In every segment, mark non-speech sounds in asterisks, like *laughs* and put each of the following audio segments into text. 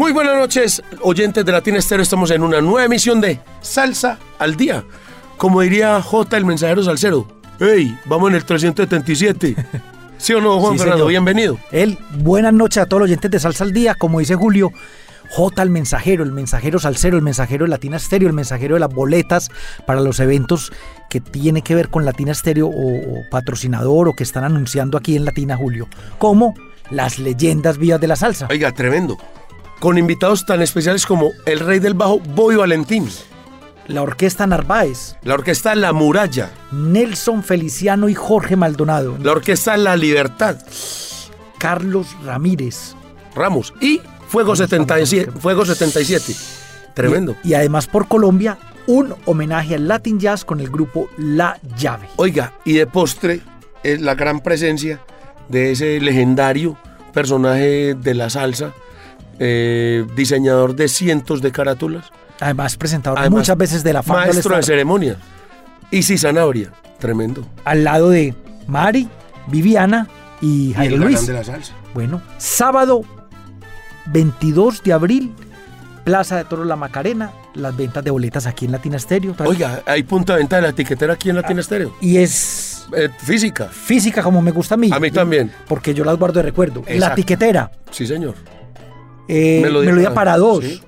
Muy buenas noches, oyentes de Latina Estéreo. Estamos en una nueva emisión de Salsa al Día. Como diría J, el mensajero salsero. ¡Ey! Vamos en el 377. *laughs* ¿Sí o no, Juan Sí, Fernando? señor. Bienvenido. Él, buenas noches a todos los oyentes de Salsa al Día, como dice Julio. J el mensajero, el mensajero salsero, el mensajero de Latina Stereo, el mensajero de las boletas para los eventos que tiene que ver con Latina Stereo o, o patrocinador o que están anunciando aquí en Latina Julio, como las leyendas vivas de la salsa. Oiga, tremendo. Con invitados tan especiales como el rey del bajo, Boy Valentín. La orquesta Narváez, La orquesta La Muralla. Nelson Feliciano y Jorge Maldonado, La orquesta La Libertad. Carlos Ramírez. Ramos. Y Fuego 77. Fuego 77. Tremendo. Y, y además por Colombia, un homenaje al Latin Jazz con el grupo La Llave. Oiga, y de postre, es la gran presencia de ese legendario personaje de la salsa, eh, diseñador de cientos de carátulas, Además presentador Además, muchas veces de la fama maestro de ceremonia. Y sí, Zanabria, tremendo. al lado de Mari, Viviana y Y Jairo Luis. de la salsa. Bueno, sábado 22 de abril, Plaza de Toros La Macarena, las ventas de boletas aquí en Latina Stereo. Oiga, hay punta de venta de la etiquetera aquí en Latina Estéreo. Y es Eh, física. física como me gusta a mí. A mí también. Porque yo las guardo de recuerdo. La Exacto. tiquetera, Sí, señor. Eh, melodía, para dos. Sí.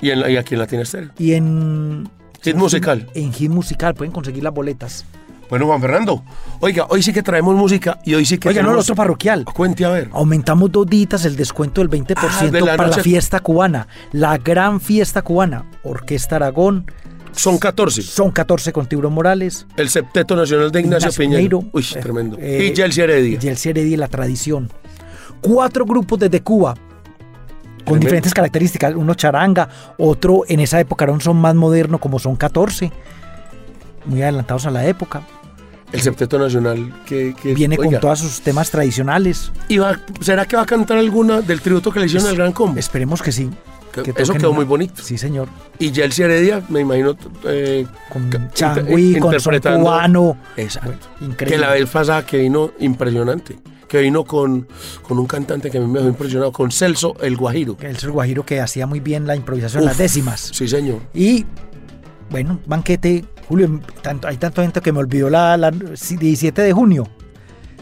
Y, en aquí en Latina Estéreo. Y en... Hit musical. En Hit Musical pueden conseguir las boletas. Bueno, Juan Fernando. Oiga, hoy sí que traemos música y hoy sí que Oiga, no, el otro parroquial. Cuente a ver. Aumentamos dos días el descuento del 20% Ah, de la para noche- la fiesta cubana. La gran fiesta cubana. Orquesta Aragón. Son 14. Son 14 con Tiburón Morales. El Septeto Nacional de Ignacio, Ignacio Piñero. Uy, eh, tremendo. eh, y Yelsi Heredia. Y Yeltsin Heredia la tradición. Cuatro grupos desde Cuba. Con Tremendo. diferentes características. Uno charanga, otro en esa época era un son más moderno, como son 14. Muy adelantados a la época. El Septeto Nacional que, que- Viene oiga, con todos sus temas tradicionales. y va- ¿Será que va a cantar alguna del tributo que le hicieron al Gran Combo? Esperemos que sí. Que- eso quedó una- muy bonito. Sí, señor. Y Yelsi Heredia, me imagino. eh, Con Changui, con son cubano. Exacto. Bueno, Que increíble. la vez pasada que vino impresionante. Que vino con, con un cantante que a mí me dejó impresionado, con Celso el Guajiro. El Sr. Guajiro que hacía muy bien la improvisación en las Uf, décimas. Sí, señor. Y bueno, banquete, Julio, tanto, hay tanto gente que me olvidó la, la 17 de junio.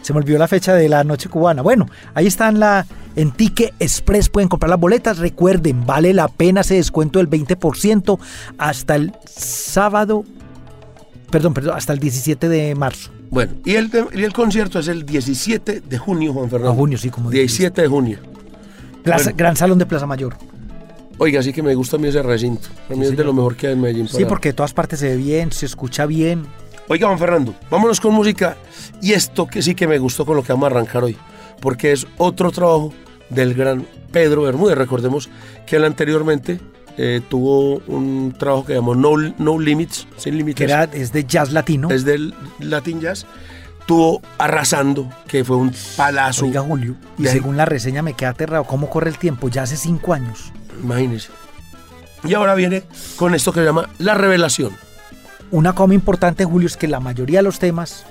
Se me olvidó la fecha de la noche cubana. Bueno, ahí están la en Tique Express pueden comprar las boletas. Recuerden, vale la pena ese descuento del 20% hasta el sábado, perdón, perdón, hasta el 17 de marzo. Bueno, y el, y el concierto es el 17 de junio, Juan Fernando. A junio, sí, como dijiste. 17 de junio. Plaza- Bueno. Gran Salón de Plaza Mayor. Oiga, sí que me gusta a mí ese recinto. A mí es de lo mejor que hay en Medellín. Sí, para- porque de todas partes se ve bien, se escucha bien. Oiga, Juan Fernando, vámonos con música. Y esto que sí que me gustó con lo que vamos a arrancar hoy. Porque es otro trabajo del gran Pedro Bermúdez. Recordemos que él anteriormente eh, tuvo un trabajo que llamó No, no Limits, sin límites. Que era, es de jazz latino. Es del Latin Jazz. Tuvo Arrasando, que fue un palazo. Oiga, Julio, y ahí- según la reseña me queda aterrado. ¿Cómo corre el tiempo? Ya hace cinco años. Imagínense. Y ahora viene con esto que se llama La Revelación. Una muy importante, Julio, es que la mayoría de los temas,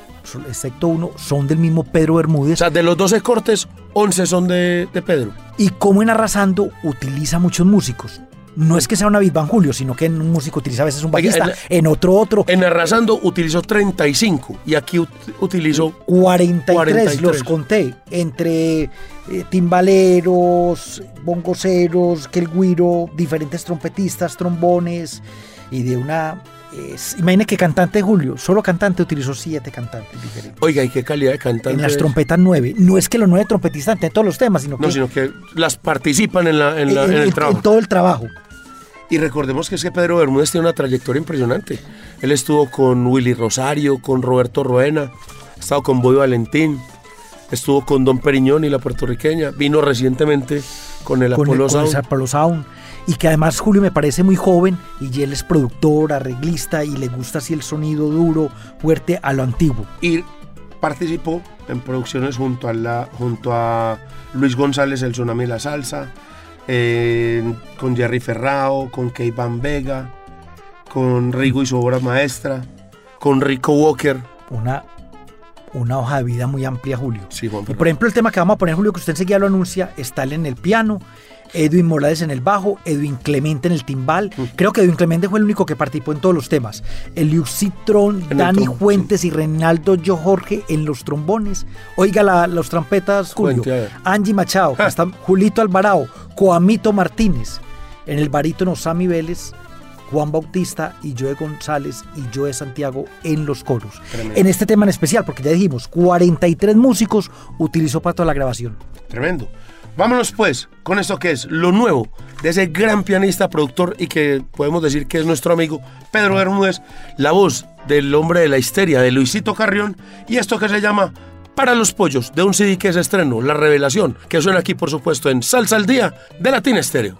excepto uno, son del mismo Pedro O Bermúdez. sea, de los 12 cortes, 11 son de, de Pedro. y como en Arrasando utiliza muchos músicos. No es que sea una Big Bang Julio, sino que un músico utiliza a veces un Oiga, bajista, en en otro otro. En Arrasando utilizó 35 y aquí ut- utilizó 43, 43. los conté, entre eh, timbaleros, bongoceros, que el guiro, diferentes trompetistas, trombones y de una... eh, imagine que cantante Julio, solo cantante utilizó siete cantantes diferentes. Oiga, ¿y qué calidad de cantante? En las trompetas nueve. No es que los nueve trompetistas canten todos los temas, sino que No, sino que las participan en, la, en, la- en en- el en- trabajo. en todo el trabajo. Y recordemos que es que Pedro Bermúdez tiene una trayectoria impresionante. Él estuvo con Willy Rosario, con Roberto Roena, ha estado con Boy Valentín, estuvo con Don Periñón y la puertorriqueña, vino recientemente con el con Apollo el, con el Sound. Apollo Sound. Y que además Julio me parece muy joven y él es productor, arreglista y le gusta así el sonido duro, fuerte a lo antiguo. y participó en producciones junto a, la, junto a Luis González, el Tsunami y la Salsa, eh, con Jerry Ferrao, con Key Van Vega, con Rigo y su obra maestra, con Rico Walker. Una, una hoja de vida muy amplia, Julio. Sí, Juan Y por ejemplo, el tema que vamos a poner, Julio, que usted enseguida lo anuncia, está en el piano, Edwin Morales en el bajo, Edwin Clemente en el timbal. Creo que Edwin Clemente fue el único que participó en todos los temas. Eliu Citrón, el Dani trom- Fuentes y Reinaldo Yo Jorge en los trombones. Oiga la- los trompetas, Julio. Cuente. Angie Machado, Ja. está Julito Alvarado, Coamito Martínez. En el barítono Sammy Vélez, Juan Bautista y Joe González y Joe Santiago en los coros. Tremendo. En este tema en especial, porque ya dijimos, 43 músicos utilizó para toda la grabación. Tremendo. Vámonos pues con esto que es lo nuevo de ese gran pianista, productor y que podemos decir que es nuestro amigo Pedro Bermúdez, la voz del hombre de la histeria de Luisito Carrión y esto que se llama Para los Pollos de un CD que es estreno, La Revelación, que suena aquí por supuesto en Salsa al Día de Latina Estéreo.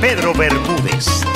Pedro Bermúdez.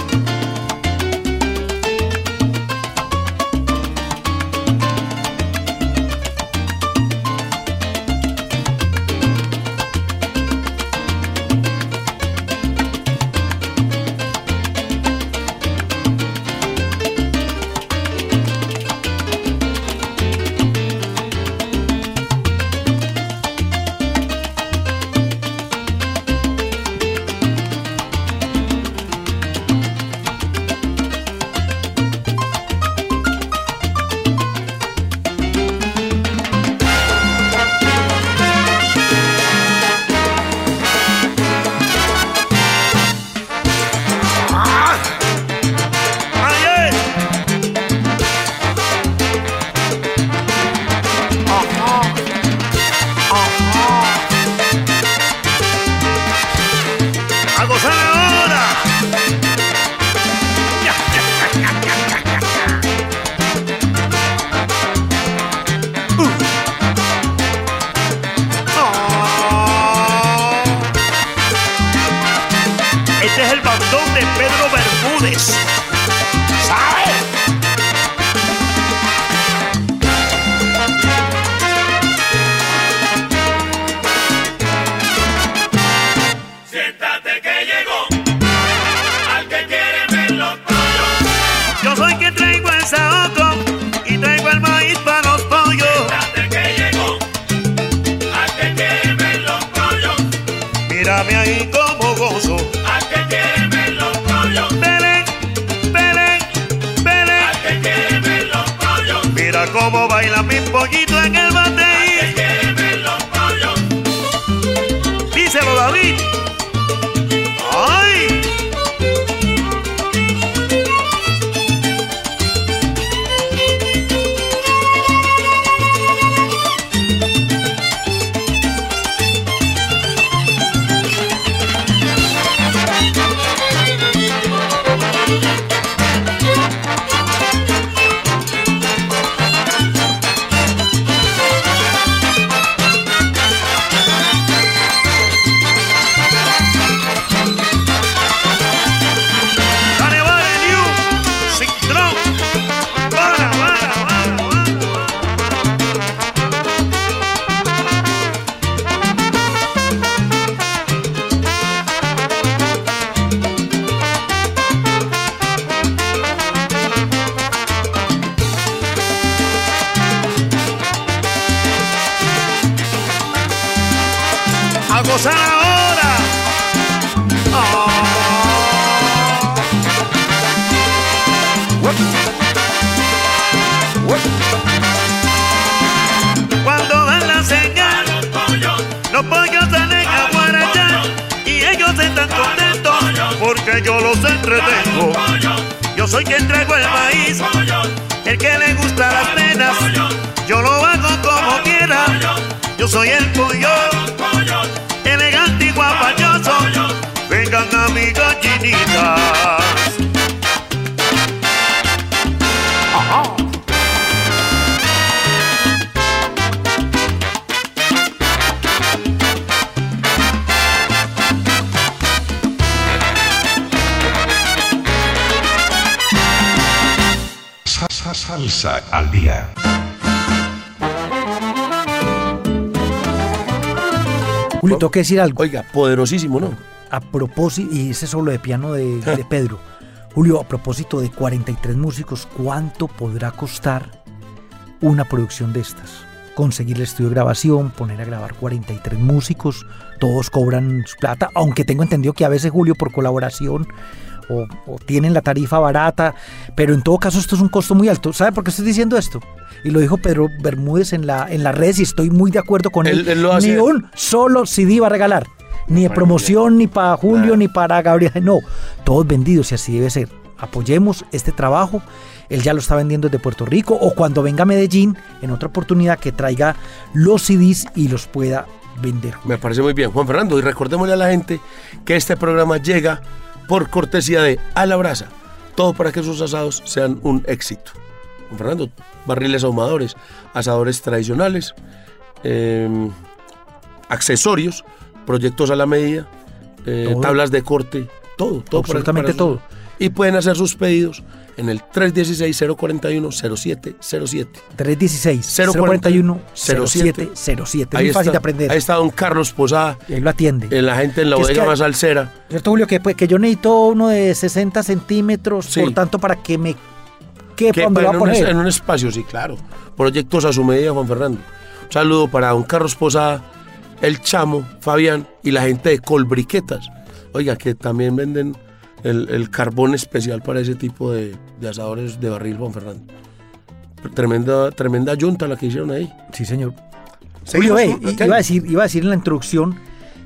Tengo que decir algo. Oiga, poderosísimo, ¿no? A propósito, y ese solo de piano de, de *laughs* Pedro. Julio, a propósito de 43 músicos, ¿cuánto podrá costar una producción de estas? Conseguir el estudio de grabación, poner a grabar 43 músicos, todos cobran su plata, aunque tengo entendido que a veces Julio por colaboración o, o tienen la tarifa barata, pero en todo caso esto es un costo muy alto. ¿Sabe por qué estoy diciendo esto? Y lo dijo Pedro Bermúdez en, la, en las redes y estoy muy de acuerdo con él. Él- él lo hace- Ni un solo CD va a regalar. Ni de promoción, ni para Julio, ni para Gabriel. No, todos vendidos y así debe ser. Apoyemos este trabajo. Él ya lo está vendiendo desde Puerto Rico o cuando venga a Medellín en otra oportunidad que traiga los CDs y los pueda vender. Me parece muy bien, Juan Fernando. Y recordémosle a la gente que este programa llega por cortesía de A la Brasa. Todo para que sus asados sean un éxito. Juan Fernando, barriles ahumadores, asadores tradicionales, eh, accesorios, proyectos a la medida, eh, tablas de corte, todo, todo. para- Absolutamente para sus- todo. Y pueden hacer sus pedidos en el 316-041-0707. 316 041 0707. Ahí Muy fácil de aprender. Ahí está don Carlos Posada, Y ahí lo atiende. eh, la gente en la Que es bodega que- más salsera. ¿Cierto, Julio? Que, pues, que yo necesito uno de 60 centímetros, Sí. por tanto, para que me quepa Que donde lo va en, a un, poner. en un espacio, sí, claro. Proyectos a su medida, Juan Fernando. Un saludo para don Carlos Posada, el Chamo, Fabián y la gente de Colbriquetas. Oiga, que también venden el, el carbón especial para ese tipo de, de asadores de barril, Juan Fernando. Tremenda, tremenda yunta la que hicieron ahí. Sí, señor. Julio, i- iba, a decir, iba a decir en la introducción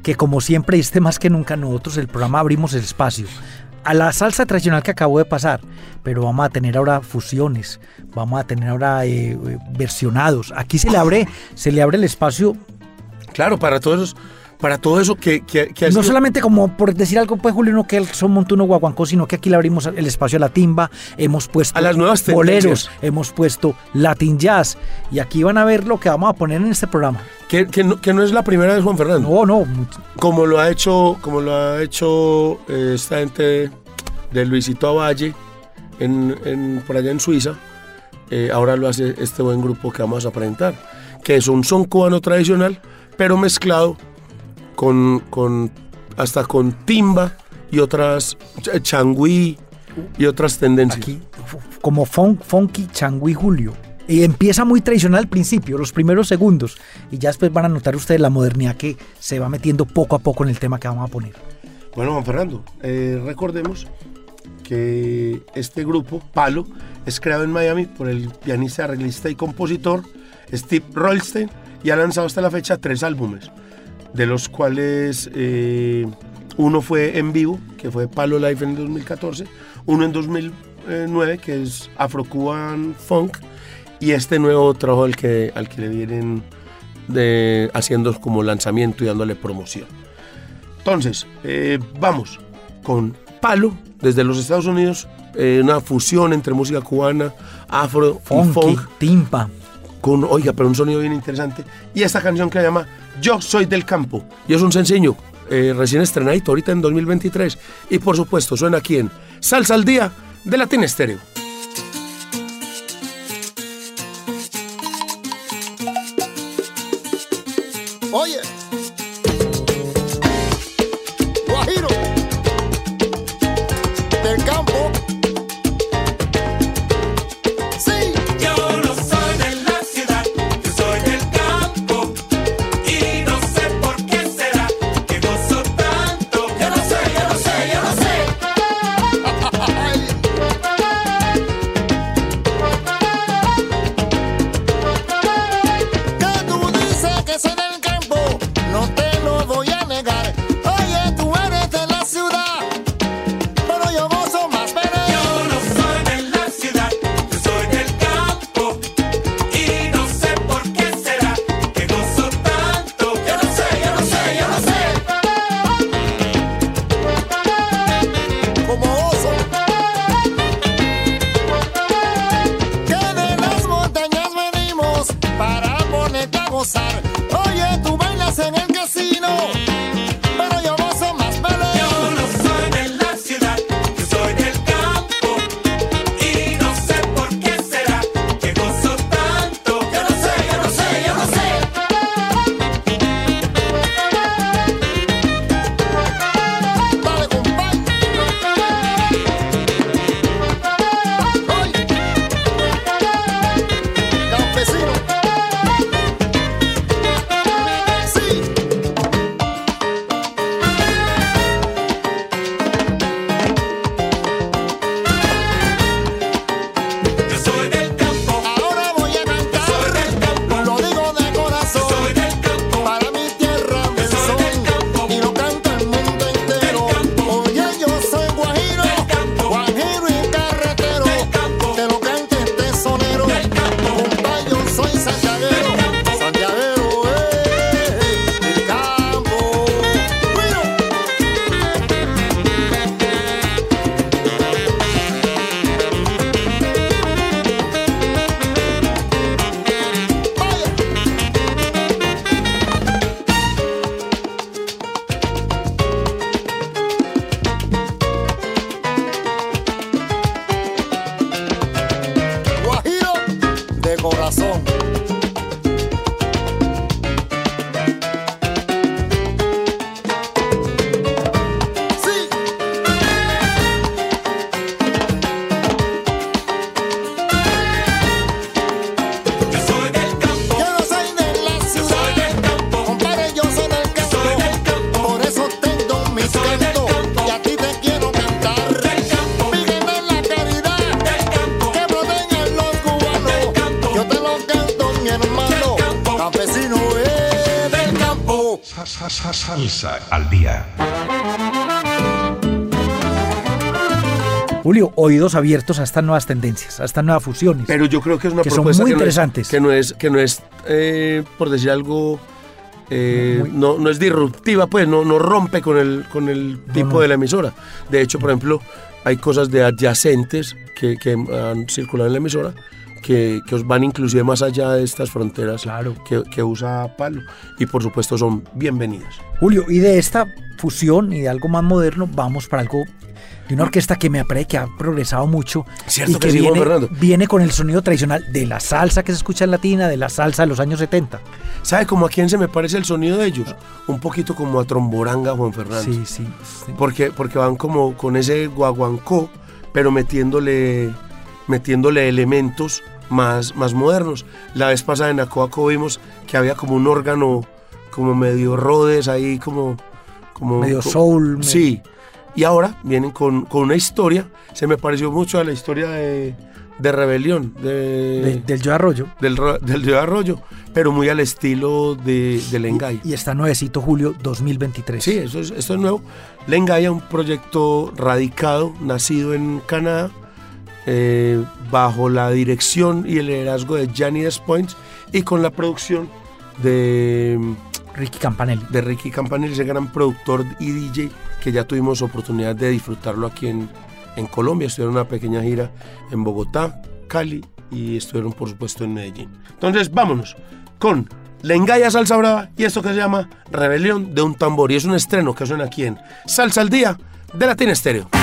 que como siempre, y este más que nunca nosotros, el programa abrimos el espacio a la salsa tradicional que acabó de pasar, pero vamos a tener ahora fusiones, vamos a tener ahora eh, eh, versionados. Aquí se le abre, se le abre el espacio Claro, para todos esos, para todo eso que, que, que no sido- solamente como por decir algo, pues Julio, no que son montuno guaguancó, sino que aquí le abrimos el espacio a la timba, hemos puesto A las nuevas boleros, tendencias. hemos puesto Latin Jazz, y aquí van a ver lo que vamos a poner en este programa. que, que no, que no es la primera vez, Juan Fernando. No, no, como lo ha hecho como lo ha hecho eh, esta gente de Luisito Avalle en, en- por allá en Suiza eh, ahora lo hace este buen grupo que vamos a presentar que es un son cubano tradicional pero mezclado con, con hasta con timba y otras ch- changüí y otras tendencias aquí como fun- funky changüí Julio. Y empieza muy tradicional al principio, los primeros segundos. Y ya después van a notar ustedes la modernidad que se va metiendo poco a poco en el tema que vamos a poner. Bueno, Juan Fernando, eh, recordemos que este grupo, Palo, es creado en Miami por el pianista, arreglista y compositor Steve Rollstein y ha lanzado hasta la fecha tres álbumes, de los cuales eh, uno fue en vivo, que fue Palo Live en 2014, uno en 2009, que es Afro Cuban Funk, y este nuevo trabajo al que, al que le vienen de, haciendo como lanzamiento y dándole promoción. Entonces, eh, vamos con Palo desde los Estados Unidos, eh, una fusión entre música cubana, afro y funk, timpa. Con, oiga, pero un sonido bien interesante. Y esta canción que se llama Yo Soy del Campo. Y es un sencillo, eh, recién estrenadito, ahorita en 2023. Y por supuesto, suena aquí en Salsa al Día de Latin Stereo. Salsa al día. Julio, oídos abiertos a estas nuevas tendencias, a estas nuevas fusiones. Pero yo creo que es una Que son propuesta muy que no es- que no es, que no es eh, por decir algo, eh, Muy- no, no es disruptiva, pues no, no rompe con el, con el tipo no. de la emisora. De hecho, por ejemplo, hay cosas de adyacentes que, que han circulado en la emisora que, que os van inclusive más allá de estas fronteras Claro. que, que usa Palo. Y por supuesto son bienvenidas. Julio, y de esta fusión y de algo más moderno, vamos para algo de una orquesta que me parece que ha progresado mucho Cierto y que que sí, viene, Fernando. viene con el sonido tradicional de la salsa que se escucha en latina, de la salsa de los años 70. ¿Sabe cómo a quién se me parece el sonido de ellos? Un poquito como a Tromboranga, Juan Fernando. Sí, sí. sí. Porque, porque van como con ese guaguancó, pero metiéndole, metiéndole elementos más, más modernos. La vez pasada en Acoaco vimos que había como un órgano como medio Rhodes ahí como... como Medio soul, Sí. Y ahora vienen con, con una historia, se me pareció mucho a la historia de, de Rebelión, de, de- del Yo Arroyo. del, del de Arroyo, pero muy al estilo de, de Lengay. Y está nuevecito julio 2023. Sí, eso es, esto es nuevo. Lengaya, un proyecto radicado, nacido en Canadá, eh, bajo la dirección y el liderazgo de Gianni Despoints y con la producción de, Ricky Campanelli. de Ricky Campanelli, ese gran productor y DJ que ya tuvimos oportunidad de disfrutarlo aquí en, en Colombia. Estuvieron una pequeña gira en Bogotá, Cali y estuvieron por supuesto en Medellín. Entonces vámonos con Lengaya Salsa Brava y esto que se llama Rebelión de un tambor. Y es un estreno que suena aquí en Salsa al Día de Latin Estéreo.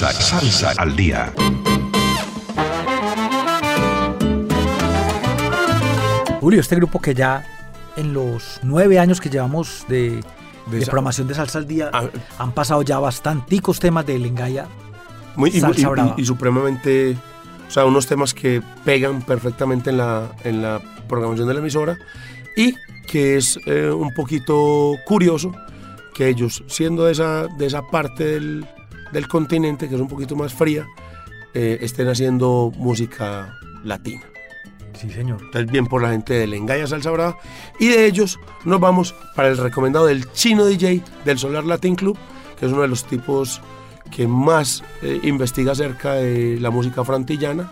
Salsa, salsa al día. Julio, este grupo que ya en los nueve años que llevamos de, De de programación de Salsa al Día Ah. han pasado ya bastanticos temas de Lengaya. Muy, y, Salsa y- brava. y- y supremamente, o sea, unos temas que pegan perfectamente en la, en la programación de la emisora y que es eh, un poquito curioso que ellos, siendo de esa, de esa parte del, del continente, que es un poquito más fría, eh, estén haciendo música latina. Sí, señor. Entonces, bien por la gente de Lengaya Salsa Brava. Y de ellos nos vamos para el recomendado del chino DJ del Solar Latin Club, que es uno de los tipos que más eh, investiga acerca de la música frantillana.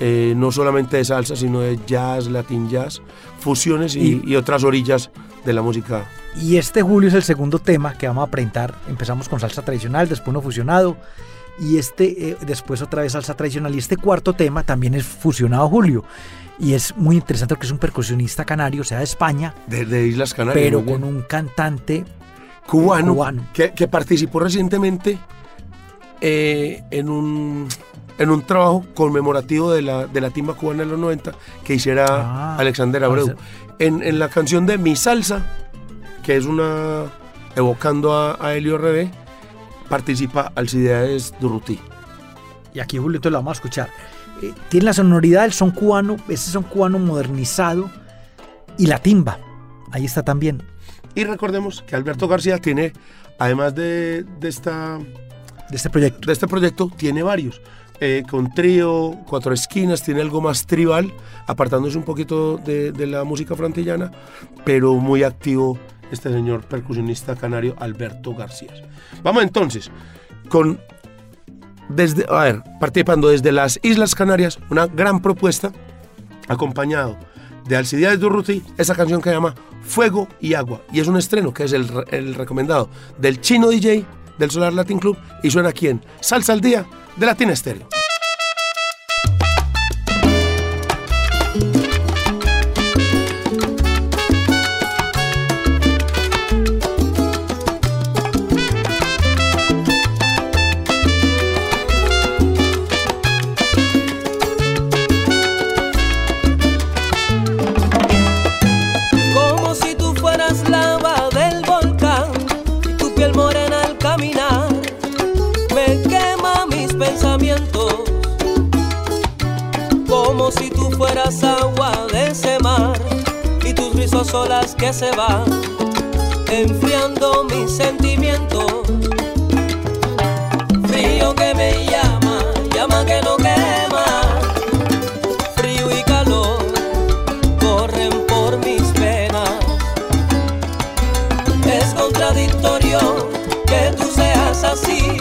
eh, no solamente de salsa, sino de jazz, latin jazz, fusiones y, y otras orillas de la música. Y este Julio es el segundo tema que vamos a presentar. Empezamos con salsa tradicional, después uno fusionado. Y este, eh, después otra vez salsa tradicional. Y este cuarto tema también es fusionado, Julio. Y es muy interesante porque es un percusionista canario, o sea, de España, De, de Islas Canarias. pero con un cantante cubano, cubano. Que, que participó recientemente eh, en, un, en un trabajo conmemorativo de la, de la timba cubana de los 90 que hiciera Ah, Alexander Abreu. En, en la canción de Mi Salsa, que es una evocando a, a Helio participa Alcides Durruti. Y aquí entonces lo vamos a escuchar. Eh, tiene la sonoridad del son cubano, ese son cubano modernizado y la timba. Ahí está también. Y recordemos que Alberto García tiene, además de, de esta De este proyecto. de este proyecto tiene varios. Eh, con trío, cuatro esquinas, tiene algo más tribal, apartándose un poquito de, la música frantillana, pero muy activo este señor percusionista canario Alberto García. Vamos entonces con, desde, a ver, participando desde las Islas Canarias, una gran propuesta, acompañado de Alcides Durruti, esa canción que se llama Fuego y Agua, y es un estreno que es el recomendado del chino DJ del Solar Latin Club y suena aquí en Salsa al Día de Latina Estéreo. Rizos olas que se van enfriando mis sentimientos. Frío que me llama, llama que no quema. Frío y calor corren por mis venas. Es contradictorio que tú seas así,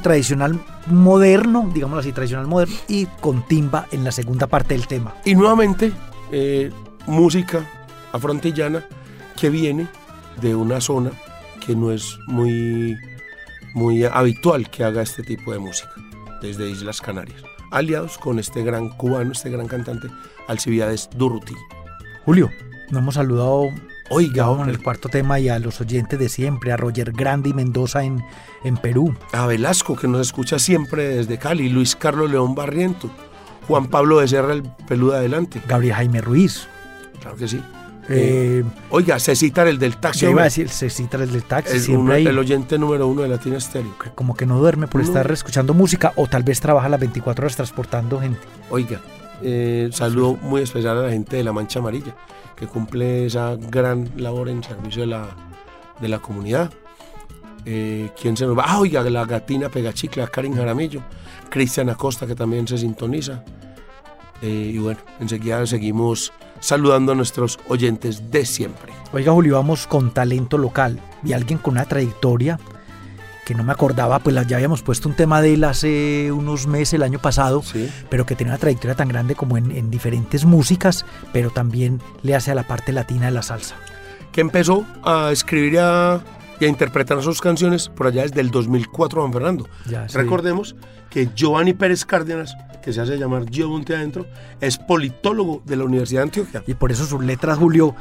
tradicional moderno, digámoslo así, tradicional moderno, y con timba en la segunda parte del tema. Y nuevamente, eh, música afrontillana que viene de una zona que no es muy, muy habitual que haga este tipo de música, desde Islas Canarias, aliados con este gran cubano, este gran cantante, Alcibiades Durruti. Julio, nos hemos saludado Oiga, hombre, el cuarto tema y a los oyentes de siempre, a Roger Grande y Mendoza en, en Perú. a Velasco, que nos escucha siempre desde Cali, Luis Carlos León Barriento, Juan Pablo Becerra, el peludo adelante, Gabriel Jaime Ruiz. claro que sí. Eh, Oiga, Cecitar, el del taxi, yo iba a decir, se cita el del taxi, es siempre uno- el oyente número uno de Latina Estéreo. que como que no duerme por No. estar escuchando música o tal vez trabaja las 24 horas transportando gente. Oiga, eh, saludo muy especial a la gente de la Mancha Amarilla, que cumple esa gran labor en servicio de la, de la comunidad. Eh, ¿Quién se nos va? Ah, oiga, la gatina Pegachicla, Karin Jaramillo, Cristian Acosta, que también se sintoniza. Eh, y bueno, enseguida seguimos saludando a nuestros oyentes de siempre. Oiga, Julio, vamos con talento local y alguien con una trayectoria que no me acordaba, pues ya habíamos puesto un tema de él hace unos meses, el año pasado, Sí. pero que tiene una trayectoria tan grande como en, en diferentes músicas, pero también le hace a la parte latina de la salsa. Que empezó a escribir y a, y a interpretar sus canciones por allá desde el 2004, Juan Fernando. Ya, sí. Recordemos que Giovanni Pérez Cárdenas, que se hace llamar Gio Monte Adentro, es politólogo de la Universidad de Antioquia. Y por eso sus letras, Julio,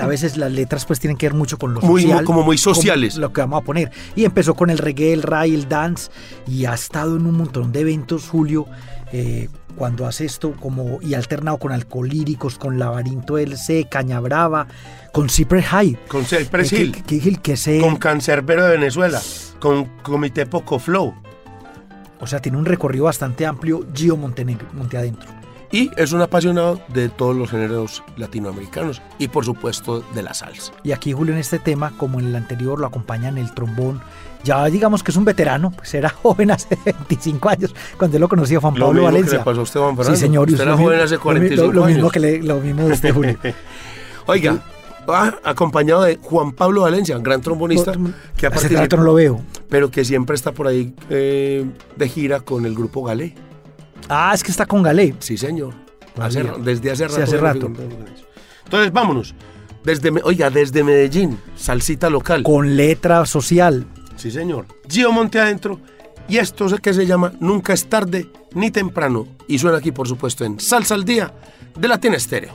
a veces las letras pues tienen que ver mucho con lo Muy- social. como muy sociales. Lo que vamos a poner. Y empezó con el reggae, el ray, el dance y ha estado en un montón de eventos, Julio, eh, cuando hace esto como y alternado con alcolíricos, con Laberinto LC, Caña Brava, con Cypress High. Con Cypress Eh, Hill, que, que- que- que se- con Cancerbero de Venezuela, con Comité Poco Flow. O sea, tiene un recorrido bastante amplio, Gio Montenegro, Monte Adentro. Y es un apasionado de todos los géneros latinoamericanos y por supuesto de la salsa. Y aquí Julio en este tema, como en el anterior, lo acompaña en el trombón. Ya digamos que es un veterano, pues era *laughs* joven hace 25 años, cuando él lo conocía Juan Lo Pablo mismo que Valencia. le pasó a usted, Juan Fernando. Sí, señor. Usted era lo joven hace lo mi- 45 lo, lo mismo años. que le- lo mismo de este Julio. *laughs* Oiga, va acompañado de Juan Pablo Valencia, gran trombonista, que ha Hace participado- no lo veo. pero que siempre está por ahí eh, de gira con el grupo Galé. Ah, es que está con Galé. Sí, señor. Hace desde hace Sí, rato. hace que no rato. Entonces, vámonos. Desde, oiga, desde Medellín, salsita local. Con letra social. Sí, señor. Gio Monte Adentro. Y esto es que se llama Nunca es tarde ni temprano. Y suena aquí, por supuesto, en Salsa al Día de Latina Estéreo.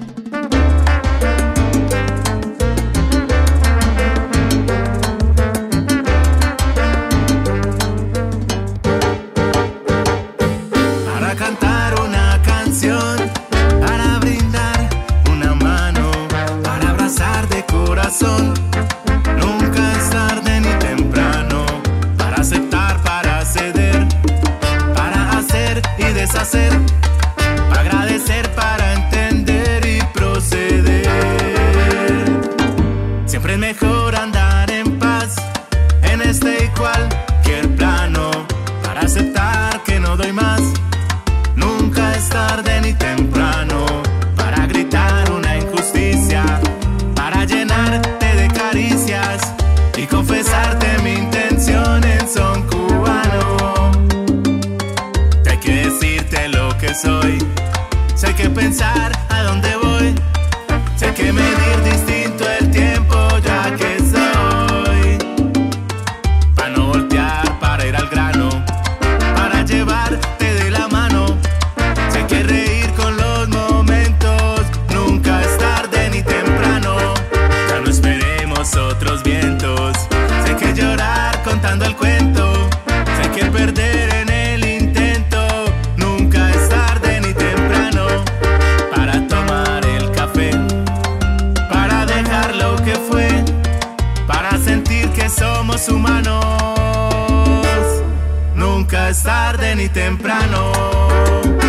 Pensar tarde ni temprano.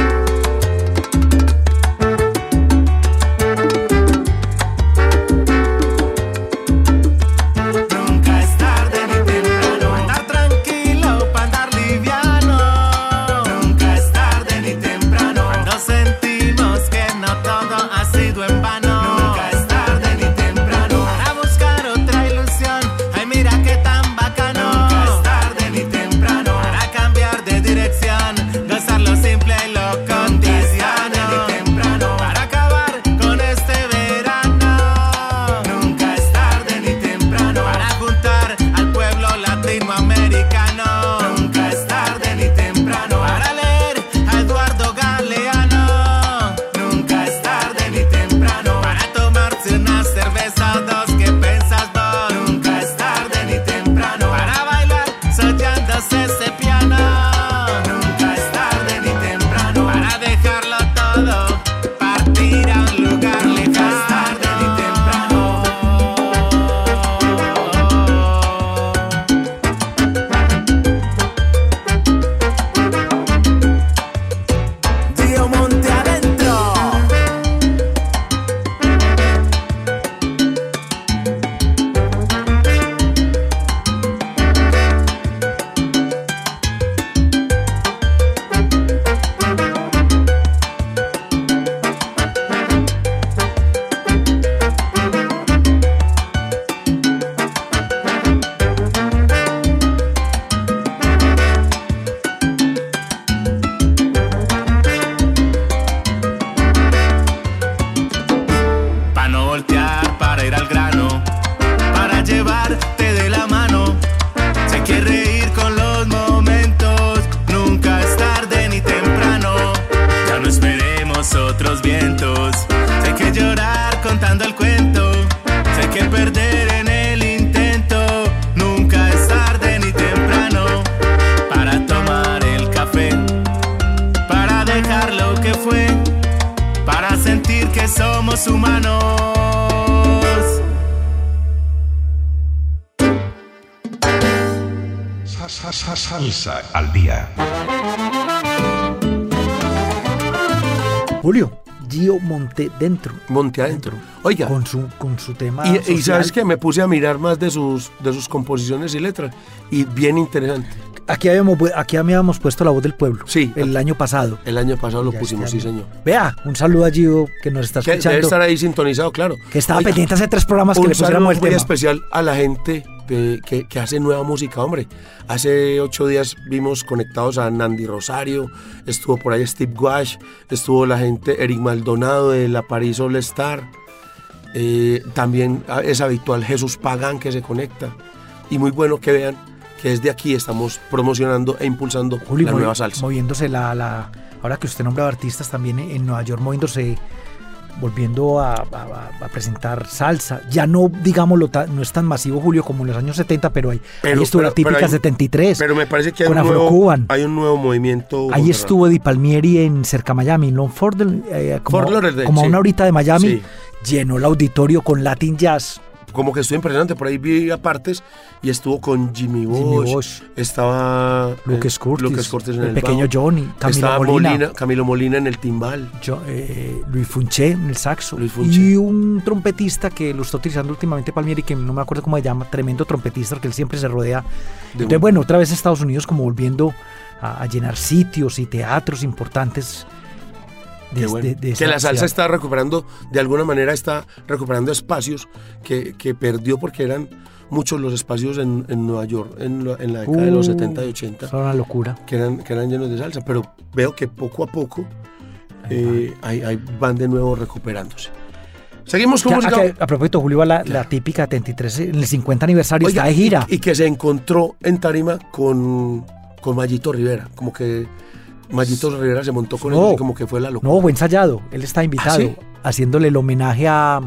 Monte dentro. Monte adentro. Oiga, Con su, con su tema. y, y sabes que me puse a mirar más de sus, de sus composiciones y letras. Y bien interesante. Aquí habíamos, aquí habíamos puesto la voz del pueblo. Sí. El año pasado. El año pasado lo Ya pusimos, sí, señor. Vea, un saludo a Gio que nos está Que debe escuchando. estar ahí sintonizado, claro. Que estaba Oiga, pendiente hace tres programas que un le saludo pusiéramos el muy tema. especial a la gente de- que, que hace nueva música, hombre. Hace ocho días vimos conectados a Nandy Rosario, estuvo por ahí Steve Wash, estuvo la gente Eric Maldonado de la París All Star, eh, también es habitual Jesús Pagán que se conecta. Y muy bueno que vean que desde aquí estamos promocionando e impulsando Julio, la nueva salsa. Moviéndose la, la- Ahora que usted nombra artistas también en Nueva York, moviéndose, volviendo a, a- a presentar salsa. Ya no, digámoslo, no es tan masivo, Julio, como en los años 70, pero ahí, ahí estuvo la típica hay- 73. Pero me parece que hay con un, nuevo, Afrocuban. hay un nuevo movimiento. Ahí estuvo Di Palmieri en cerca Miami, en Long Fort, eh, como, Fort Lauderdale, como a sí. una horita de Miami. Sí. Llenó el auditorio con Latin Jazz. Como que estuvo impresionante. Por ahí vi apartes y estuvo con Jimmy Bosch. Jimmy Bosch. Estaba Lucas eh, Curtis, Lucas Curtis en el el, pequeño bajo. Johnny, Camilo Estaba Molina. Camilo Molina en el timbal. Yo, eh, Luis Funché en el saxo. Luis Funché. Y un trompetista que lo está utilizando últimamente Palmieri, que no me acuerdo cómo se llama, tremendo trompetista, porque él siempre se rodea. De Entonces, bueno, otra vez Estados Unidos como volviendo a, a llenar sitios y teatros importantes. De- bueno. de- de que la salsa está recuperando, de alguna manera está recuperando espacios que, que perdió porque eran muchos los espacios en, en Nueva York en, la- en la década de los Uh, 70 y 80 Es una locura. que eran, que eran llenos de salsa, pero veo que poco a poco eh, ahí, ahí van de nuevo recuperándose. Seguimos con música. a, que- a propósito, Julio, va la, la típica 73, en el 50 aniversario, Oiga, está de gira. Y, y que se encontró en Tarima con, con Mayito Rivera. Como que Mayito Rivera se montó con No. él como que fue la locura. No, fue ensayado. Él está invitado, ¿Ah, sí? haciéndole el homenaje a.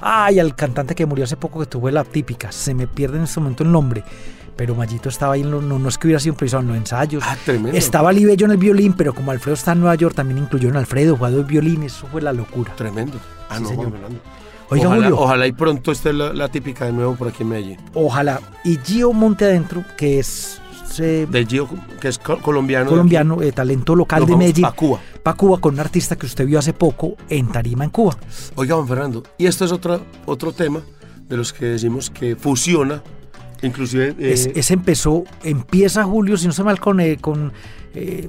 Ay, al cantante que murió hace poco que tuvo la típica. Se me pierde en este momento el nombre. Pero Mayito estaba ahí, no, no es que hubiera sido improvisado en los ensayos. Ah, tremendo. Estaba Libello en el violín, pero como Alfredo está en Nueva York, también incluyeron a Alfredo, jugando el violín. Eso fue la locura. Tremendo. Ah, Sí, no, señor. Oiga, ojalá, Julio. ojalá y pronto esté la, la típica de nuevo por aquí en Medellín. Ojalá. Y Gio Monte Adentro, que es eh, De Gio, que es co- colombiano. colombiano, eh, talento local Lo de Medellín. pa' Cuba. Pa' Cuba con un artista que usted vio hace poco en Tarima, en Cuba. Oiga, Juan Fernando, y esto es otra, otro tema de los que decimos que fusiona, inclusive... eh, Es- empezó, empieza Julio, si no se mal, con, eh, con eh,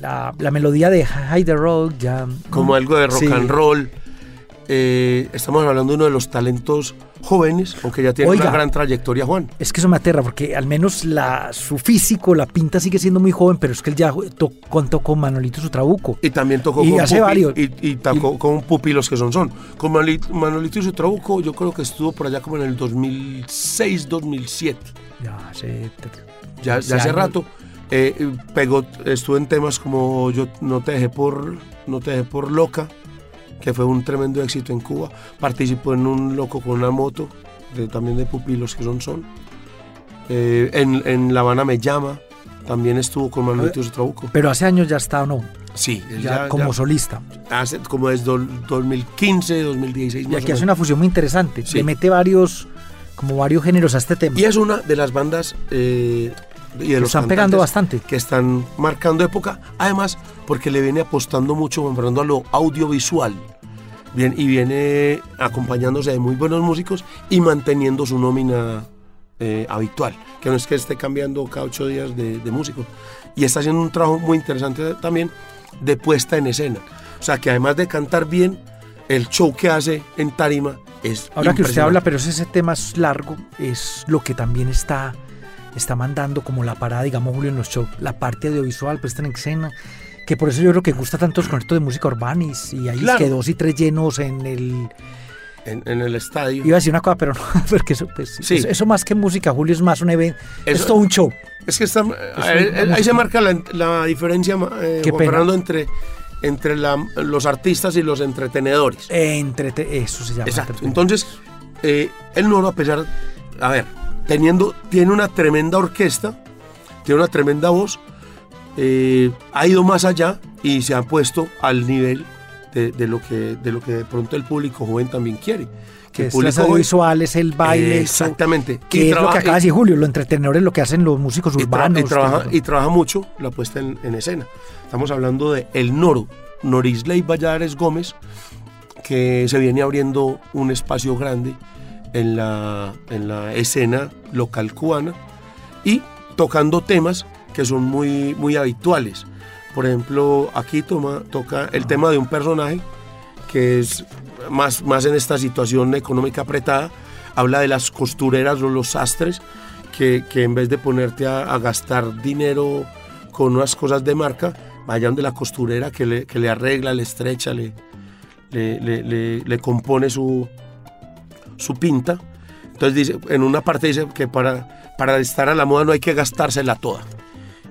la, la melodía de High the Road, ya. como algo de rock Sí. and roll. Eh, estamos hablando de uno de los talentos jóvenes, aunque ya tiene Oiga. una gran trayectoria, Juan. Es que eso me aterra, porque al menos la, su físico, la pinta sigue siendo muy joven, pero es que él ya to- contó con Manolito su trabuco. Y también tocó Y con hace Pupi, varios. Y, y tocó con Pupilos que son son. Con Manoli- Manolito y su trabuco, yo creo que estuvo por allá como en el 2006, 2007. Ya hace, Ya, ya hace rato. Eh, pegó, estuvo en temas como Yo no te dejé por, no te dejé por loca, que fue un tremendo éxito en Cuba. Participó en un loco con una moto, de, también de pupilos que son son. Eh, en, en La Habana me llama, también estuvo con su trabuco. Pero hace años ya está o no, Sí, ya, como solista. hace como desde do- 2015, 2016. Y aquí hace una fusión muy interesante. Sí. Le mete varios, como varios géneros a este tema. Y es una de las bandas eh, y de Que los están pegando bastante. que están marcando época, además porque le viene apostando mucho, Juan Fernando, a lo audiovisual. Bien, y viene acompañándose de muy buenos músicos y manteniendo su nómina eh, habitual, que no es que esté cambiando cada ocho días de, de músicos. Y está haciendo un trabajo muy interesante también de puesta en escena. O sea, que además de cantar bien, el show que hace en tarima es Ahora que usted habla, pero ese tema es largo, es lo que también está, está mandando como la parada, digamos, Julio, en los shows, la parte audiovisual, puesta en escena, que por eso yo creo que gusta tanto los conciertos de música urbana y, ahí Claro. es que dos y tres llenos en el... en, en el estadio. Iba a decir una cosa, pero no, *laughs* porque eso, pues, Sí. eso, eso más que música, Julio, es más un evento, es Eso- todo un show. Es que está, ahí, se marca la, la diferencia, eh, Juan. Fernando, entre, entre la- los artistas y los entretenedores. Entre, eso se llama. Exacto. Entonces, eh, el Noro, a pesar, a ver, teniendo, tiene una tremenda orquesta, tiene una tremenda voz, eh, ha ido más allá y se ha puesto al nivel de, de lo que, de lo que de pronto el público joven también quiere. que es las audiovisuales, el baile, Exactamente. que Y es lo trabaja- que acaba de decir Julio, los entretenedores, lo que hacen los músicos y, tra- urbanos. y trabaja, todo. y trabaja mucho la puesta en, en escena. Estamos hablando de El Noro, Norisley Valladares Gómez, que se viene abriendo un espacio grande en la, en la escena local cubana y tocando temas que son muy, muy habituales. Por ejemplo, aquí toma, toca el tema de un personaje que es más, más en esta situación económica apretada, habla de las costureras o los sastres, que, que en vez de ponerte a, a gastar dinero con unas cosas de marca, vayan de la costurera que le, que le arregla, le estrecha, le, le, le- le- compone su, su pinta. Entonces dice, en una parte dice que para, para estar a la moda no hay que gastársela toda.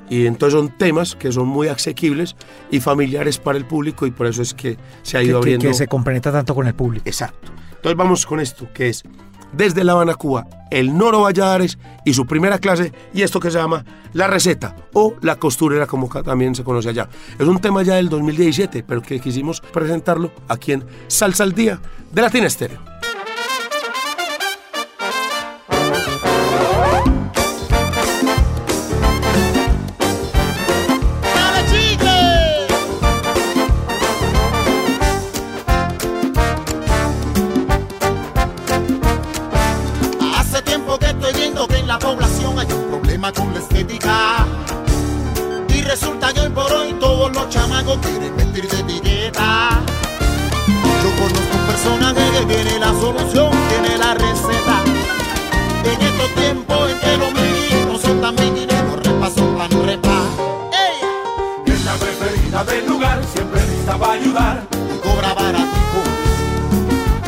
Y entonces son temas que son muy asequibles y familiares para el público y por eso es que se ha que, ido que- abriendo. que se compenetra tanto con el público. Exacto. Entonces vamos con esto, que es desde La Habana, Cuba, el Noro Valladares y su primera clase, y esto que se llama La Receta o La Costurera, como también se conoce allá. Es un tema ya del 2017, pero que quisimos presentarlo aquí en Salsa al Día de Latina Estéreo. Estética. Y resulta que hoy por hoy todos los chamacos quieren vestir de etiqueta. Yo conozco un personaje que tiene la solución, tiene la receta. En estos tiempos en que los niños son también y los repasos tan repa. ¡Ey! Es la preferida del lugar, siempre lista para ayudar. Y cobra baratico,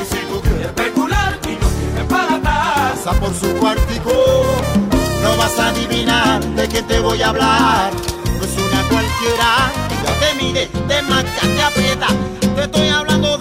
Y si tú quieres especular y no atrás, pasa por su cuartico. No vas a adivinar de qué te voy a hablar. No es una cualquiera, ya te mide, te marca, te aprieta. Te estoy hablando de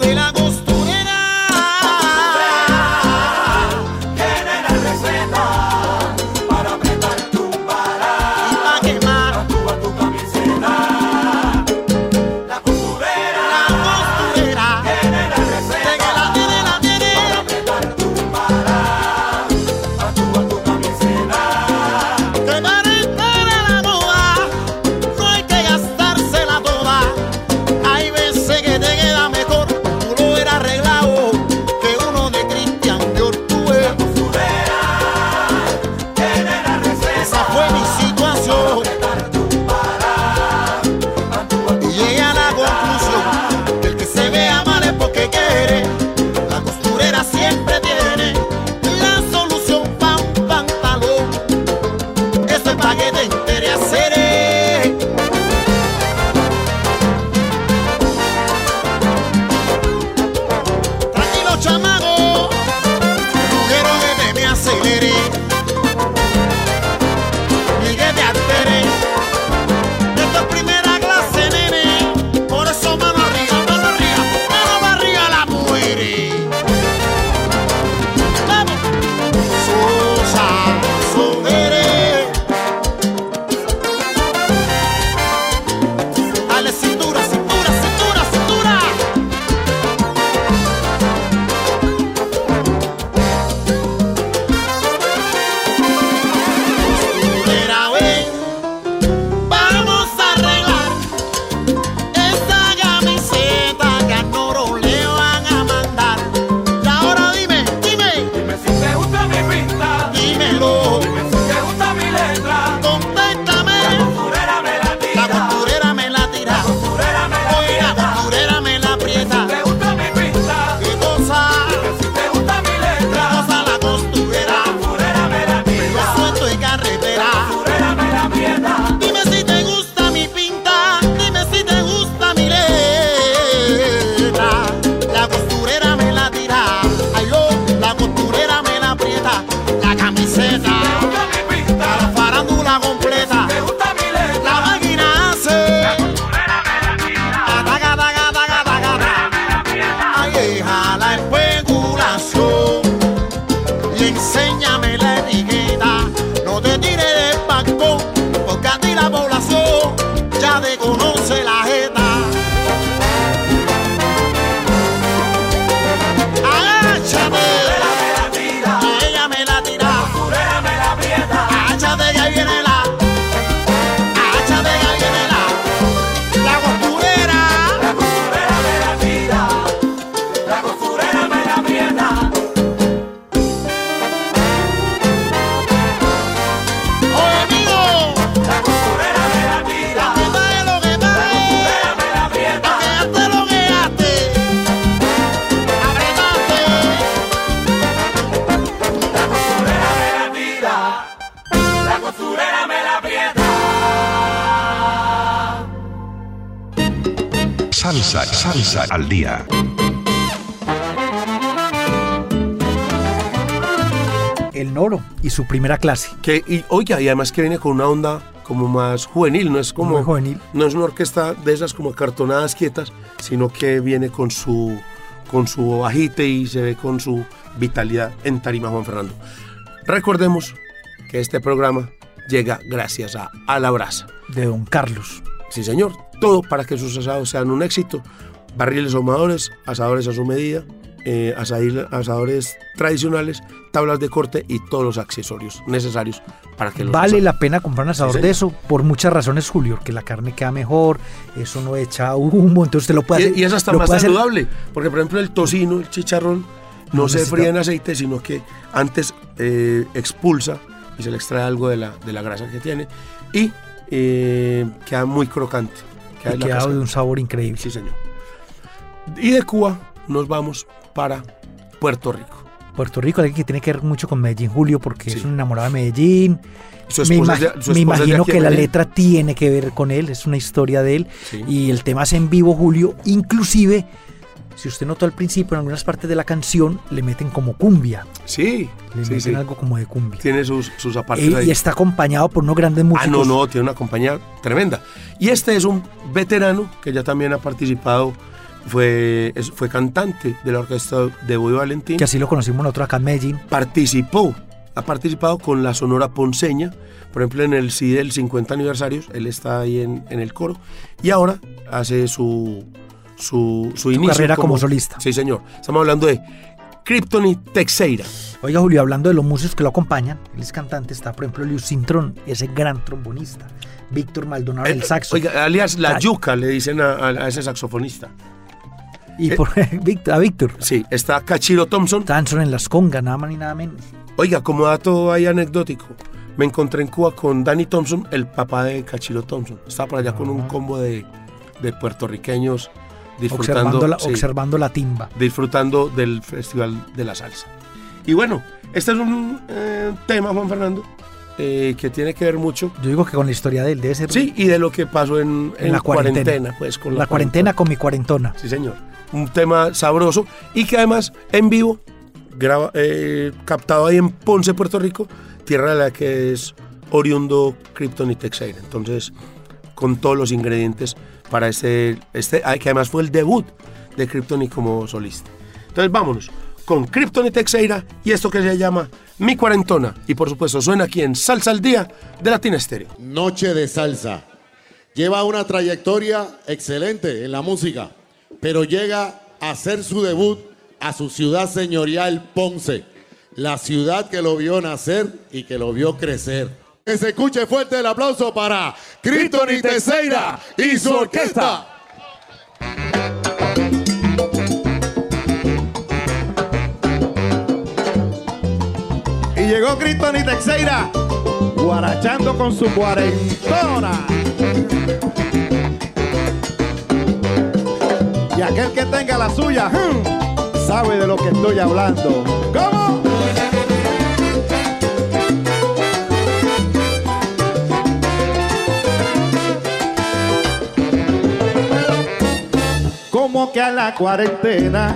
Salsa, al día. El Noro y su primera clase. Que, y, oiga, y además que viene con una onda como más juvenil, no es como... Muy juvenil. No es una orquesta de esas como cartonadas quietas, sino que viene con su, con su agite y se ve con su vitalidad en Tarima Juan Fernando. Recordemos que este programa llega gracias a A la Brasa. De Don Carlos. Sí, señor. Todo para que sus asados sean un éxito. Barriles ahumadores, asadores a su medida, eh, asadores tradicionales, tablas de corte y todos los accesorios necesarios para que los Vale asados- la pena comprar un asador de eso por muchas razones, Julio, que la carne queda mejor, eso no echa humo, entonces usted lo puede hacer. Y, y es hasta lo más hacer- saludable, porque por ejemplo el tocino, el chicharrón, no, No se necesita- fríe en aceite, sino que antes eh, expulsa y se le extrae algo de la, de la grasa que tiene y eh, queda muy crocante. y la queda de un sabor increíble. Sí, señor. Y de Cuba nos vamos para Puerto Rico. Puerto Rico, alguien que tiene que ver mucho con Medellín, Julio, porque Sí. es un enamorado de Medellín. Su me esposa es imag- de- su me imagino que la letra tiene que ver con él, es una historia de él. Sí. Y el tema es en vivo, Julio. Inclusive, si usted notó al principio, en algunas partes de la canción le meten como cumbia. Sí, Le sí, meten algo como de cumbia. Tiene sus, sus apartes Eh, ahí. y está acompañado por unos grandes Ah, músicos. no, no, tiene una compañía tremenda. Y este es un veterano que ya también ha participado, fue, fue cantante de la orquesta de Boy Valentín. Que así lo conocimos nosotros acá en Medellín. Participó, ha participado con la Sonora Ponceña, por ejemplo en el CD del 50 aniversarios, él está ahí en, en el coro. Y ahora hace su, su, su inicio. carrera como solista. Sí, señor. Estamos hablando de Krypton y Texeira. Oiga, Julio, hablando de los músicos que lo acompañan, él es cantante, está por ejemplo Luis Cintrón, ese gran trombonista. Víctor Maldonado el Eh, saxo. Oiga, alias La. Yuca, le dicen a, a- a ese saxofonista. Y eh, por *laughs* Víctor, a Víctor. Sí, está Cachiro Thompson. Tanson en las congas, nada más ni nada menos. Oiga, como dato ahí anecdótico, me encontré en Cuba con Danny Thompson, el papá de Cachiro Thompson. Estaba por allá con un combo de, de puertorriqueños disfrutando, Observando la, sí, observando la timba. disfrutando del Festival de la Salsa. Y bueno, este es un eh, tema, Juan Fernando, eh, que tiene que ver mucho, Yo digo que con la historia de él debe ser sí, y de lo que pasó en, en la cuarentena. pues con la cuarentena con mi cuarentona. Sí, señor. Un tema sabroso y que además en vivo, graba, eh, captado ahí en Ponce, Puerto Rico, tierra de la que es oriundo Krypton y. Entonces, con todos los ingredientes para este, este ah, que además fue el debut de Krypton y como solista. Entonces, vámonos con Krypton y Texeira y esto que se llama Mi Cuarentona. Y por supuesto, suena aquí en Salsa al Día de Latina Estéreo. Noche de Salsa. Lleva una trayectoria excelente en la música, pero llega a hacer su debut a su ciudad señorial Ponce, la ciudad que lo vio nacer y que lo vio crecer. Que se escuche fuerte el aplauso para Cristo y Teseira y su orquesta. Y llegó Cristo y Texeira, guarachando con su cuarentona. Y aquel que tenga la suya, hmm, sabe de lo que estoy hablando. ¿Cómo? Como que a la cuarentena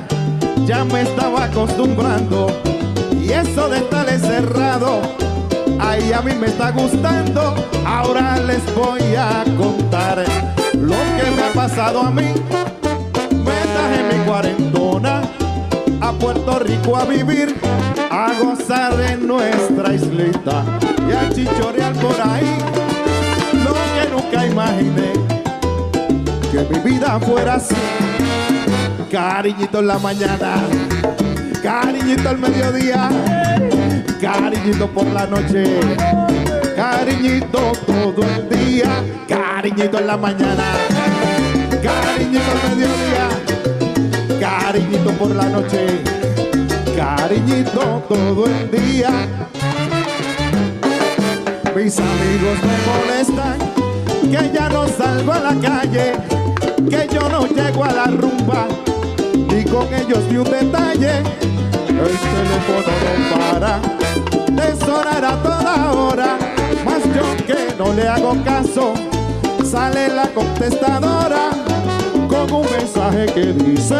ya me estaba acostumbrando y eso de estar encerrado, ahí a mí me está gustando. Ahora les voy a contar lo que me ha pasado a mí. Cuarentona a Puerto Rico a vivir, a gozar de nuestra islita y a chichorear por ahí. Lo que nunca imaginé, que mi vida fuera así. Cariñito en la mañana, cariñito al mediodía, cariñito por la noche, cariñito todo el día, cariñito en la mañana, cariñito al mediodía, cariñito por la noche, cariñito todo el día. Mis amigos me molestan, que ya no salgo a la calle, que yo no llego a la rumba, ni con ellos ni un detalle. El teléfono no para de sonar a toda hora, mas yo que no le hago caso, sale la contestadora un mensaje que dice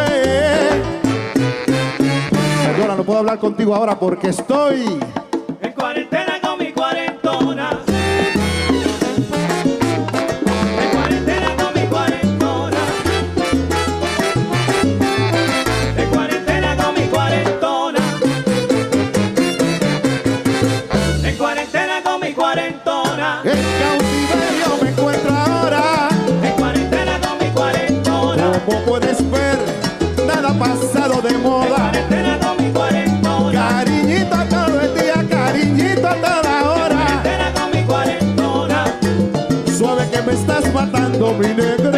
Señora, no puedo hablar contigo ahora porque estoy pasado de moda. Cariñito todo el día, cariñito a toda hora. Suave que me estás matando, mi negro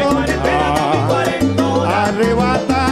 En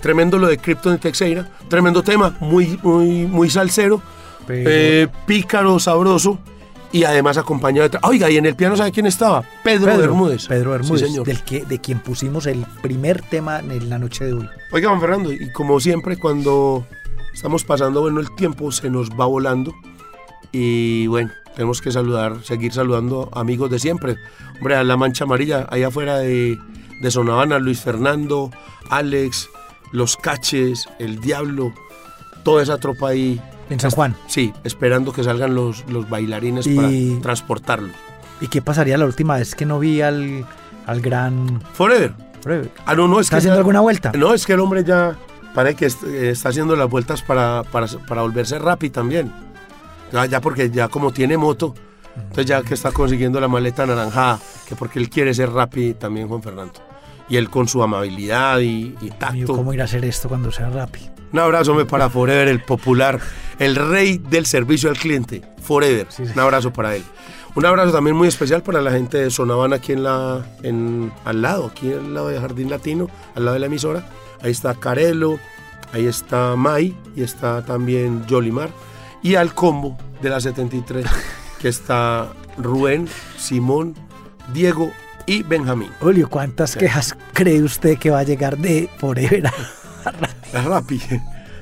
tremendo lo de Krypton y Texeira, tremendo tema, muy, muy, muy salsero, eh, pícaro, sabroso y además acompañado de... Oiga, y en el piano, ¿sabe quién estaba? Pedro, Pedro Bermúdez. Pedro Bermúdez, Sí, señor. del que, de quien pusimos el primer tema en la noche de hoy. Oiga, Juan Fernando, y como siempre, cuando estamos pasando bueno el tiempo, se nos va volando. Y bueno, tenemos que saludar, seguir saludando amigos de siempre. Hombre, a la mancha amarilla, allá afuera de, de Sonavana, Luis Fernando, Alex, Los Caches, El Diablo, toda esa tropa ahí. En San Juan. Sí, esperando que salgan los, los bailarines Y- para transportarlos. ¿Y qué pasaría la última vez que no vi al, al gran... Forever. Forever? Ah, no, no, es ¿Está que haciendo ya- alguna vuelta? No, es que el hombre ya parece que eh, está haciendo las vueltas para, para, para volverse rápido también. Ya, ya porque ya como tiene moto, entonces ya que está consiguiendo la maleta naranjada, que porque él quiere ser rápido también, Juan Fernando. Y él con su amabilidad y, y. ¿Cómo ir a hacer esto cuando sea rápido? Un abrazo hombre, para Forever, el popular, el rey del servicio al cliente. Forever. Un abrazo para él. Un abrazo también muy especial para la gente de Sonavana aquí en la, en, al lado, aquí al lado de Jardín Latino, al lado de la emisora. Ahí está Carelo, ahí está Mai y está también Jolimar. Y al combo de la 73, que está Rubén, Simón, Diego y Benjamín. Julio, ¿cuántas quejas cree usted que va a llegar de Forever? Es Rappi.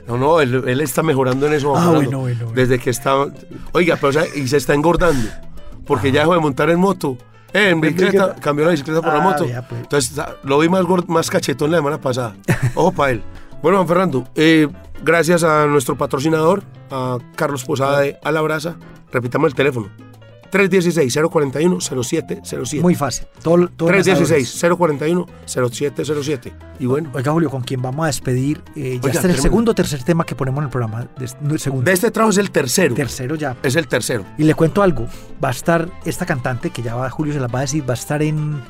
No, no, él, él está mejorando en eso. Ah, bueno, bueno, bueno. Desde que está. Oiga, pero o sea, y se está engordando. Porque ya dejó de montar en moto. Eh, en bicicleta, cambió la bicicleta por la Ah, moto. pues. Entonces está- lo vi más cachetón la semana pasada. *laughs* Ojo para él. Bueno, Juan Fernando, eh, gracias a nuestro patrocinador, a Carlos Posada de Alabraza. Repitamos el teléfono. 316-041-0707. Muy fácil. Todo, todo en asadores. 316-041-0707. Y bueno, Oiga, Julio, con quien vamos a despedir. eh, ya Oiga, el segundo o tercer tema que ponemos en el programa. de- no, el segundo. de este trabajo es el tercero. tercero ya. Es el tercero. Y le cuento algo. Va a estar esta cantante, que ya va, Julio se las va a decir, va a estar en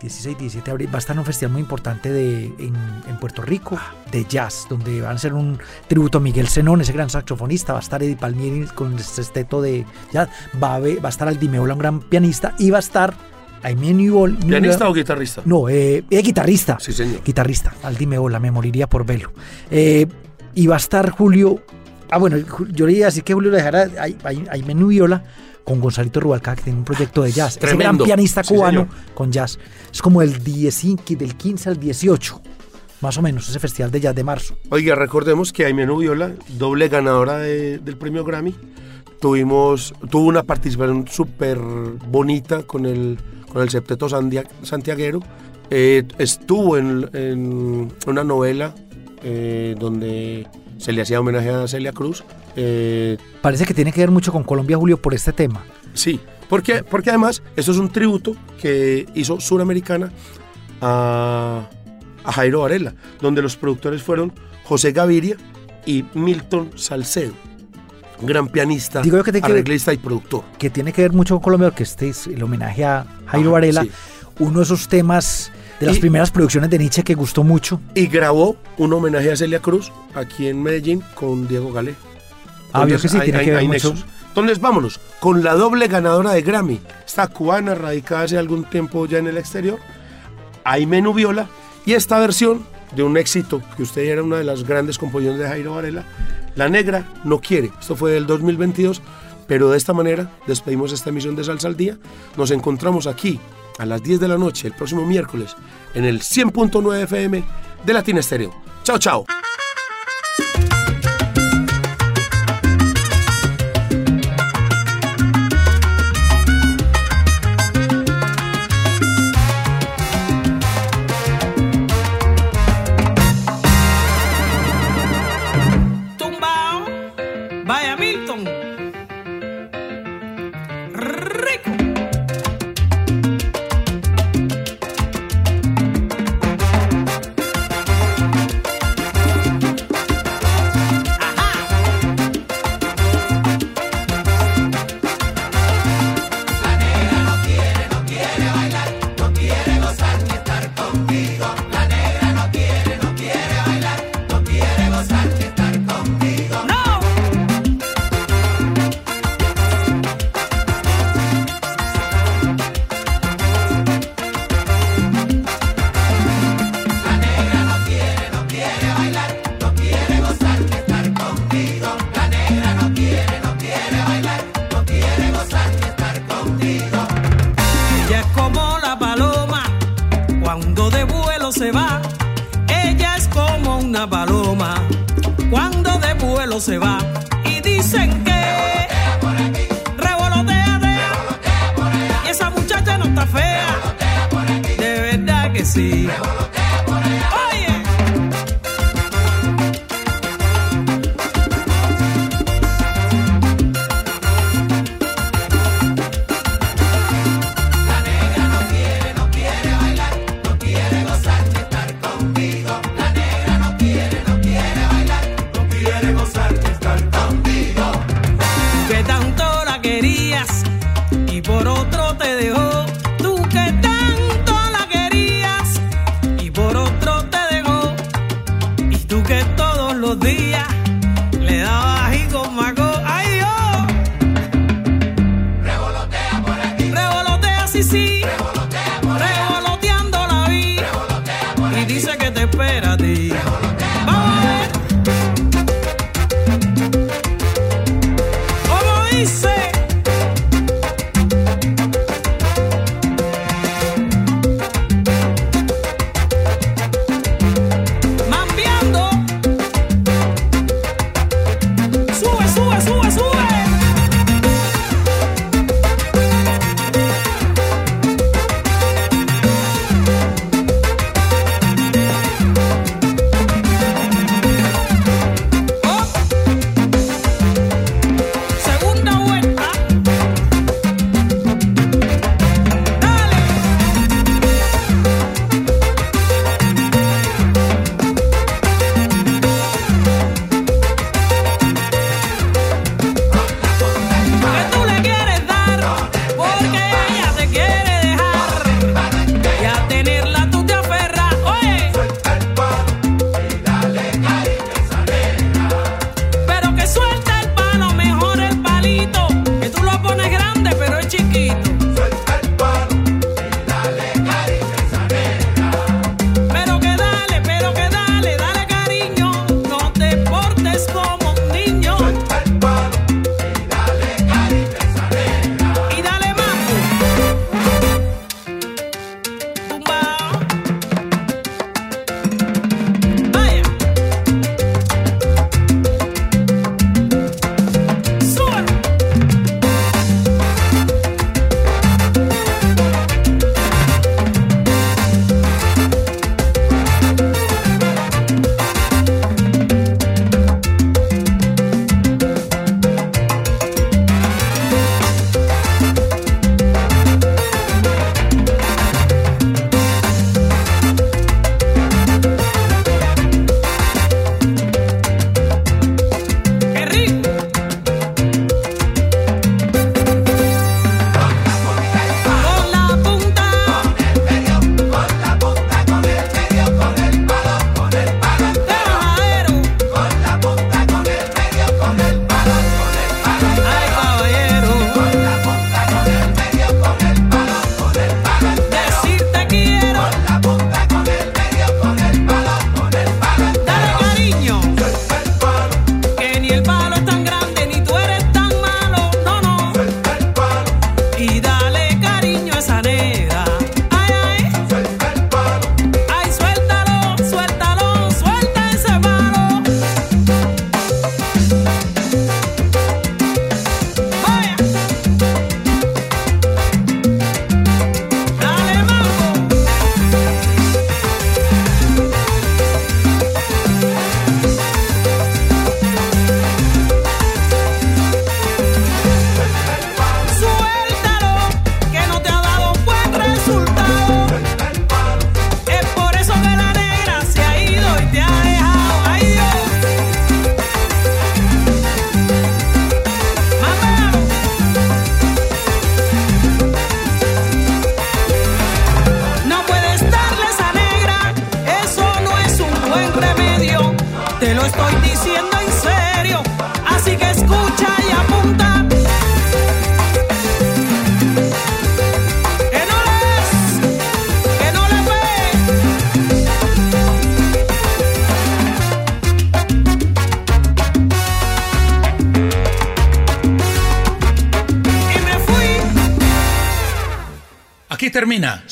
16, 17 de abril, va a estar en un festival muy importante de, en, en Puerto Rico de jazz, donde van a hacer un tributo a Miguel Zenón, ese gran saxofonista. Va a estar Eddie Palmieri con el sexteto de jazz. Va a, va a estar Aldi Meola, un gran pianista. Y va a estar Aimee Newell. ¿Pianista o guitarrista? No, eh, eh, guitarrista. Sí, señor. Guitarrista. Aldi Meola, me moriría por verlo. Eh, y va a estar Julio. Ah, bueno, yo le iba a decir que Julio le a Aimee Viola con Gonzalito Rubalcaba, que tiene un proyecto de jazz. Ese gran Tremendo. pianista Sí, cubano con jazz. Es como el 10, del 15 al 18, más o menos, ese festival de jazz de marzo. Oiga, recordemos que Aimee Viola, doble ganadora de- del premio Grammy, tuvimos, tuvo una participación súper bonita con el, con el septeto sandia- santiaguero. Eh, estuvo en, en una novela eh, donde se le hacía homenaje a Celia Cruz. Eh, Parece que tiene que ver mucho con Colombia, Julio, por este tema. Sí, porque, porque además esto es un tributo que hizo Suramericana a, a Jairo Varela, donde los productores fueron José Gaviria y Milton Salcedo, gran pianista, Digo que tiene que ver- arreglista y productor. que tiene que ver mucho con Colombia, porque este es el homenaje a Jairo Ajá, Varela, sí. uno de esos temas de las Y- primeras producciones de Nietzsche que gustó mucho. Y grabó un homenaje a Celia Cruz aquí en Medellín con Diego Galé. Ah, vio Entonces, que sí, hay- tiene hay- que ver mucho. nexos. Entonces vámonos, con la doble ganadora de Grammy, esta cubana radicada hace algún tiempo ya en el exterior, Aimee Viola, y esta versión de un éxito que usted era una de las grandes composiciones de Jairo Varela, La Negra no quiere, esto fue del 2022, pero de esta manera despedimos esta emisión de Salsa al Día, nos encontramos aquí a las 10 de la noche el próximo miércoles en el 100.9 FM de Latina Estéreo. Chao, chao.